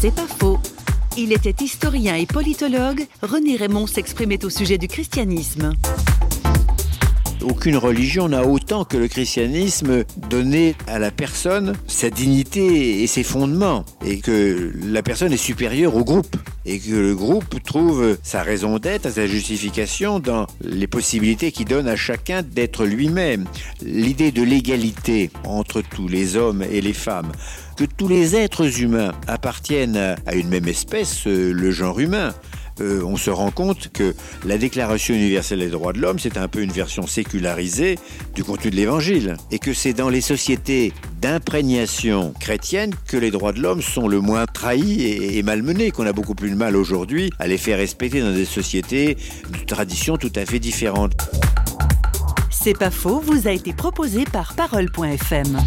C'est pas faux. Il était historien et politologue. René Raymond s'exprimait au sujet du christianisme. Aucune religion n'a autant que le christianisme donné à la personne sa dignité et ses fondements, et que la personne est supérieure au groupe, et que le groupe trouve sa raison d'être, sa justification dans les possibilités qu'il donne à chacun d'être lui-même. L'idée de l'égalité entre tous les hommes et les femmes, que tous les êtres humains appartiennent à une même espèce, le genre humain, euh, on se rend compte que la Déclaration universelle des droits de l'homme, c'est un peu une version sécularisée du contenu de l'Évangile. Et que c'est dans les sociétés d'imprégnation chrétienne que les droits de l'homme sont le moins trahis et, et malmenés, qu'on a beaucoup plus de mal aujourd'hui à les faire respecter dans des sociétés de traditions tout à fait différentes. C'est pas faux, vous a été proposé par Parole.fm.